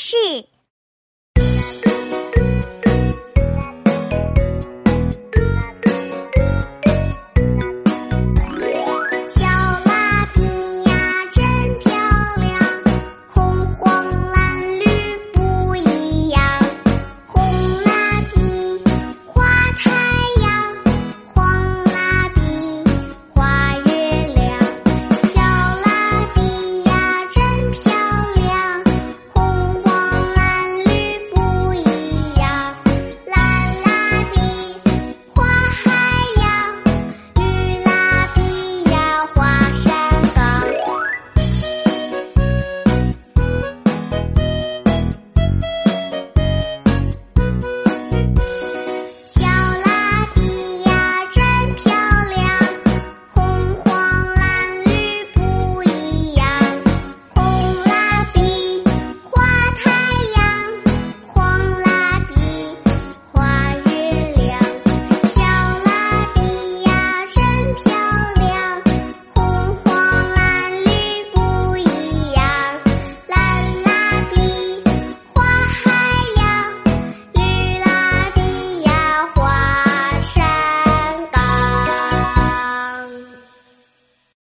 是